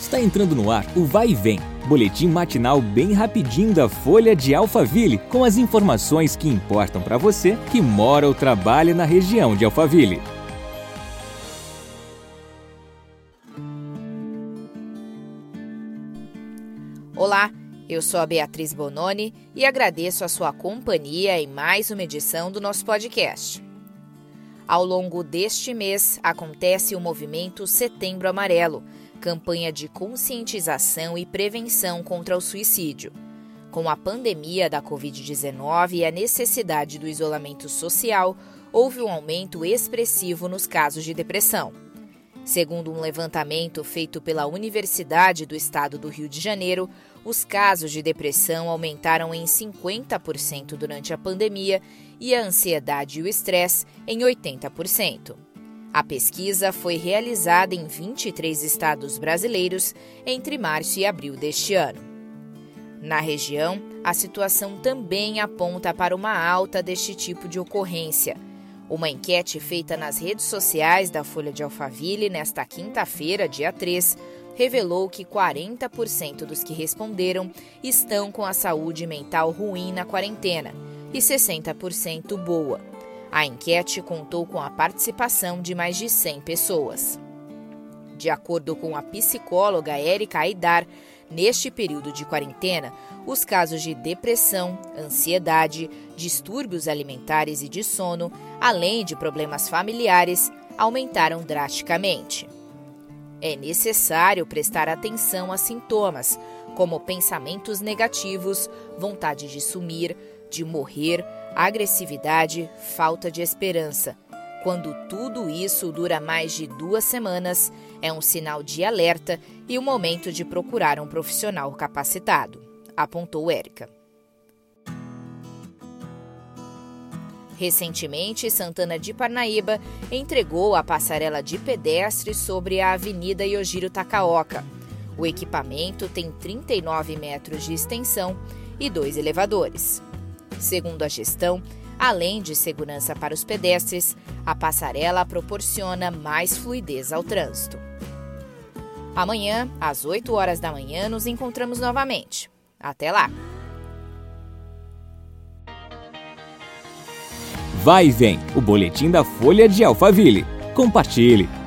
Está entrando no ar o Vai e Vem, boletim matinal bem rapidinho da Folha de Alphaville, com as informações que importam para você que mora ou trabalha na região de Alphaville. Olá, eu sou a Beatriz Bononi e agradeço a sua companhia em mais uma edição do nosso podcast. Ao longo deste mês acontece o movimento Setembro Amarelo campanha de conscientização e prevenção contra o suicídio. Com a pandemia da Covid-19 e a necessidade do isolamento social, houve um aumento expressivo nos casos de depressão. Segundo um levantamento feito pela Universidade do Estado do Rio de Janeiro, os casos de depressão aumentaram em 50% durante a pandemia e a ansiedade e o estresse em 80%. A pesquisa foi realizada em 23 estados brasileiros entre março e abril deste ano. Na região, a situação também aponta para uma alta deste tipo de ocorrência. Uma enquete feita nas redes sociais da Folha de Alphaville nesta quinta-feira, dia 3, revelou que 40% dos que responderam estão com a saúde mental ruim na quarentena e 60% boa. A enquete contou com a participação de mais de 100 pessoas. De acordo com a psicóloga Érica Aidar, neste período de quarentena, os casos de depressão, ansiedade, distúrbios alimentares e de sono, além de problemas familiares, aumentaram drasticamente. É necessário prestar atenção a sintomas, como pensamentos negativos, vontade de sumir, de morrer, agressividade, falta de esperança. Quando tudo isso dura mais de duas semanas, é um sinal de alerta e o momento de procurar um profissional capacitado, apontou Érica. Recentemente, Santana de Parnaíba entregou a passarela de pedestres sobre a Avenida Yojiro Takaoka. O equipamento tem 39 metros de extensão e dois elevadores. Segundo a gestão, além de segurança para os pedestres, a passarela proporciona mais fluidez ao trânsito. Amanhã, às 8 horas da manhã, nos encontramos novamente. Até lá! Vai e vem o boletim da Folha de Alphaville. Compartilhe!